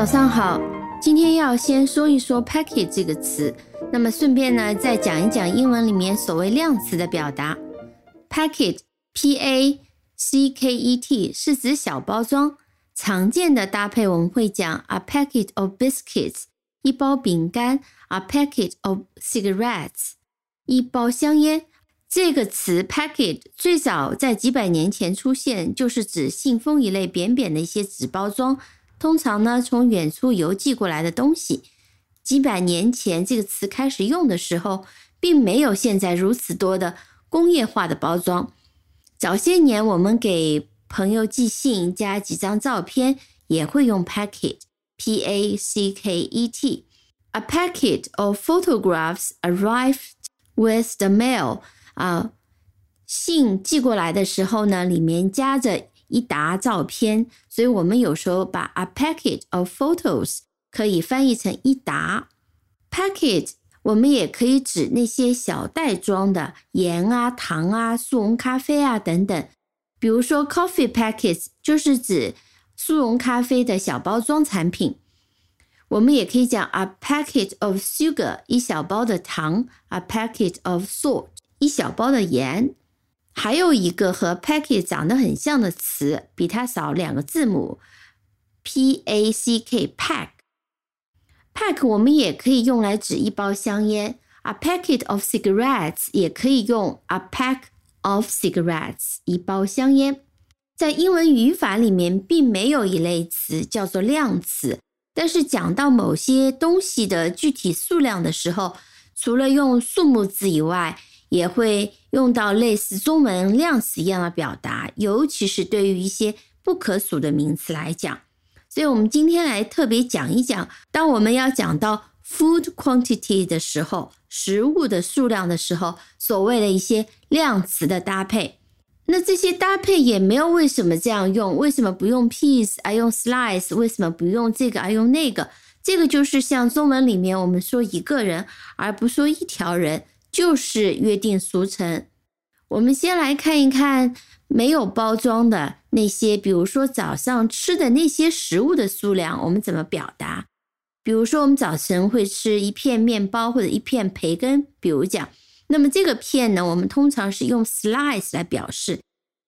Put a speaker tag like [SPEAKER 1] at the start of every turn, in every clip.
[SPEAKER 1] 早上好，今天要先说一说 packet 这个词，那么顺便呢再讲一讲英文里面所谓量词的表达。packet，p a c k e t 是指小包装，常见的搭配我们会讲 a packet of biscuits，一包饼干；a packet of cigarettes，一包香烟。这个词 packet 最早在几百年前出现，就是指信封一类扁扁的一些纸包装。通常呢，从远处邮寄过来的东西，几百年前这个词开始用的时候，并没有现在如此多的工业化的包装。早些年，我们给朋友寄信加几张照片，也会用 packet，p a c k e t。A packet of photographs arrived with the mail。啊，信寄过来的时候呢，里面夹着。一沓照片，所以我们有时候把 a packet of photos 可以翻译成一沓 packet。我们也可以指那些小袋装的盐啊、糖啊、速溶咖啡啊等等。比如说 coffee packets 就是指速溶咖啡的小包装产品。我们也可以讲 a packet of sugar 一小包的糖，a packet of salt 一小包的盐。还有一个和 packet 长得很像的词，比它少两个字母，p a c k pack。pack 我们也可以用来指一包香烟，a packet of cigarettes 也可以用 a pack of cigarettes 一包香烟。在英文语法里面，并没有一类词叫做量词，但是讲到某些东西的具体数量的时候，除了用数目字以外，也会用到类似中文量词一样的表达，尤其是对于一些不可数的名词来讲。所以，我们今天来特别讲一讲，当我们要讲到 food quantity 的时候，食物的数量的时候，所谓的一些量词的搭配。那这些搭配也没有为什么这样用，为什么不用 piece 而用 slice？为什么不用这个而用那个？这个就是像中文里面我们说一个人，而不说一条人。就是约定俗成。我们先来看一看没有包装的那些，比如说早上吃的那些食物的数量，我们怎么表达？比如说，我们早晨会吃一片面包或者一片培根，比如讲，那么这个片呢，我们通常是用 slice 来表示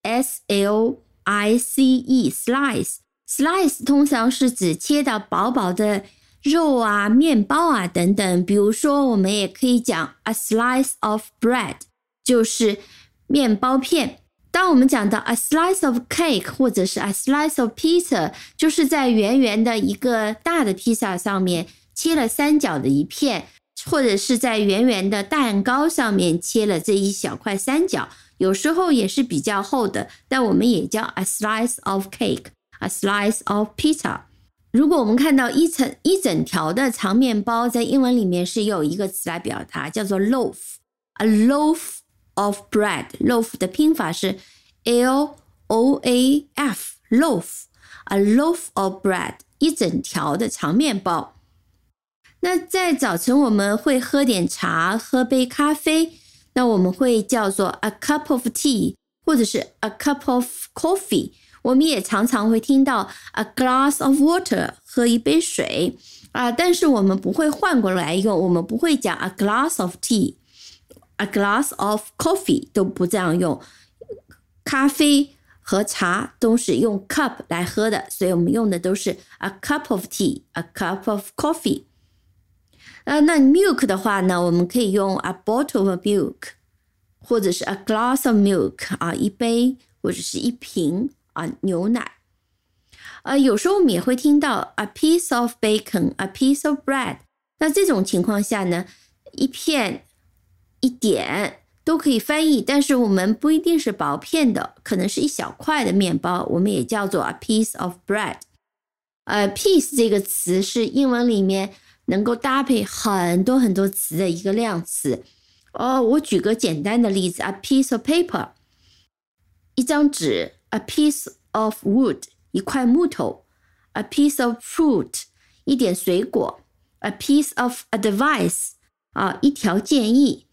[SPEAKER 1] ，s l i c e，slice，slice 通常是指切到薄薄的。肉啊，面包啊，等等。比如说，我们也可以讲 a slice of bread，就是面包片。当我们讲到 a slice of cake，或者是 a slice of pizza，就是在圆圆的一个大的披萨上面切了三角的一片，或者是在圆圆的蛋糕上面切了这一小块三角。有时候也是比较厚的，但我们也叫 a slice of cake，a slice of pizza。如果我们看到一层一整条的长面包，在英文里面是有一个词来表达，叫做 loaf，a loaf of bread。loaf 的拼法是 l o a f，loaf，a loaf of bread，一整条的长面包。那在早晨我们会喝点茶，喝杯咖啡，那我们会叫做 a cup of tea，或者是 a cup of coffee。我们也常常会听到 a glass of water 喝一杯水啊，但是我们不会换过来用，我们不会讲 a glass of tea，a glass of coffee 都不这样用。咖啡和茶都是用 cup 来喝的，所以我们用的都是 a cup of tea，a cup of coffee。呃，那 milk 的话呢，我们可以用 a bottle of milk，或者是 a glass of milk 啊，一杯或者是一瓶。啊，牛奶，呃，有时候我们也会听到 a piece of bacon，a piece of bread。那这种情况下呢，一片、一点都可以翻译，但是我们不一定是薄片的，可能是一小块的面包，我们也叫做 a piece of bread。呃，piece 这个词是英文里面能够搭配很多很多词的一个量词。哦，我举个简单的例子，a piece of paper，一张纸。a piece of wood 一块木头，a piece of fruit 一点水果，a piece of advice 啊一条建议，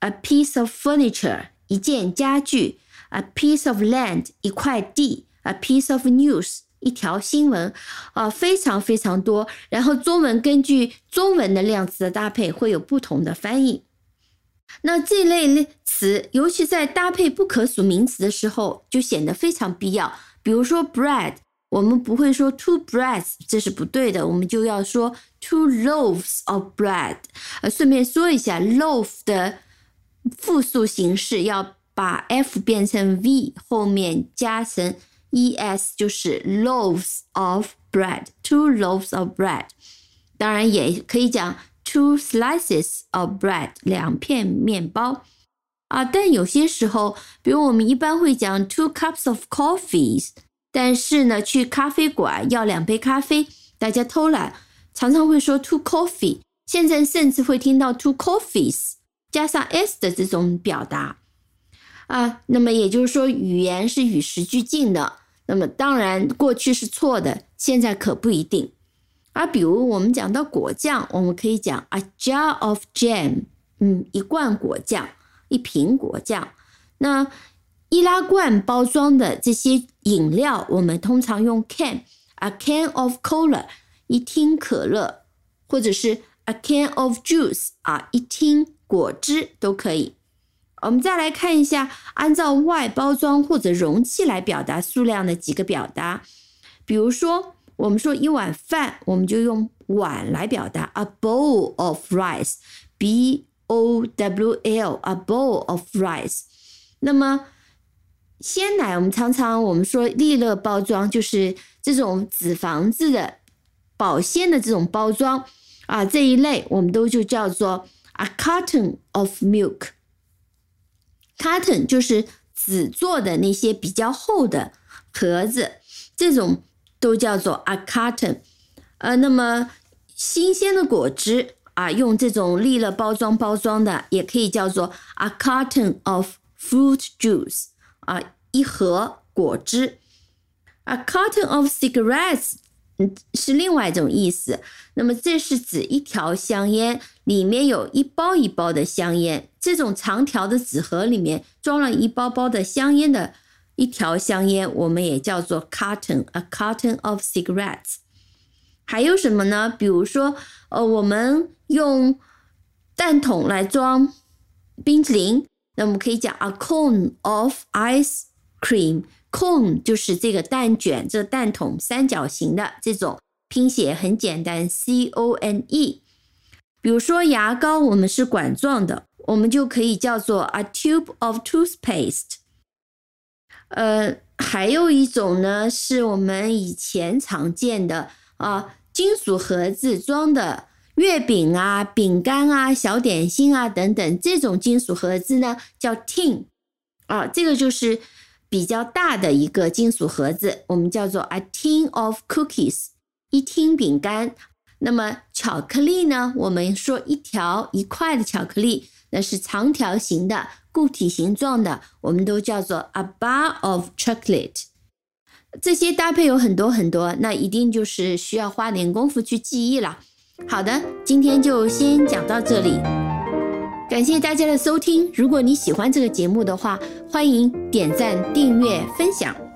[SPEAKER 1] a piece of furniture 一件家具，a piece of land 一块地，a piece of news 一条新闻啊，非常非常多。然后中文根据中文的量词的搭配会有不同的翻译。 那这类词，尤其在搭配不可数名词的时候，就显得非常必要。比如说 bread，我们不会说 two breads，这是不对的，我们就要说 two loaves of bread。呃，顺便说一下，loaf 的复数形式要把 f 变成 v，后面加成 es，就是 loaves of bread，two loaves of bread。当然也可以讲。Two slices of bread，两片面包啊。但有些时候，比如我们一般会讲 two cups of coffees，但是呢，去咖啡馆要两杯咖啡，大家偷懒，常常会说 two coffee。现在甚至会听到 two coffees 加上 s 的这种表达啊。那么也就是说，语言是与时俱进的。那么当然，过去是错的，现在可不一定。啊，比如我们讲到果酱，我们可以讲 a jar of jam，嗯，一罐果酱，一瓶果酱。那易拉罐包装的这些饮料，我们通常用 can，a can of cola，一听可乐，或者是 a can of juice，啊，一听果汁都可以。我们再来看一下，按照外包装或者容器来表达数量的几个表达，比如说。我们说一碗饭，我们就用碗来表达，a bowl of rice，b o w l，a bowl of rice。那么鲜奶，我们常常我们说利乐包装，就是这种纸房子的保鲜的这种包装啊，这一类我们都就叫做 a carton of milk。carton 就是纸做的那些比较厚的盒子，这种。都叫做 a carton，呃，那么新鲜的果汁啊，用这种利乐包装包装的，也可以叫做 a carton of fruit juice，啊，一盒果汁。a carton of cigarettes，嗯，是另外一种意思。那么这是指一条香烟里面有一包一包的香烟，这种长条的纸盒里面装了一包包的香烟的。一条香烟，我们也叫做 carton，a carton of cigarettes。还有什么呢？比如说，呃，我们用蛋筒来装冰淇淋，那我们可以讲 a cone of ice cream。cone 就是这个蛋卷，这蛋筒三角形的这种拼写很简单，c o n e。比如说牙膏，我们是管状的，我们就可以叫做 a tube of toothpaste。呃，还有一种呢，是我们以前常见的啊，金属盒子装的月饼啊、饼干啊、小点心啊等等，这种金属盒子呢叫 tin 啊，这个就是比较大的一个金属盒子，我们叫做 a tin of cookies，一听饼干。那么巧克力呢，我们说一条一块的巧克力，那是长条形的。固体形状的，我们都叫做 a bar of chocolate。这些搭配有很多很多，那一定就是需要花点功夫去记忆了。好的，今天就先讲到这里，感谢大家的收听。如果你喜欢这个节目的话，欢迎点赞、订阅、分享。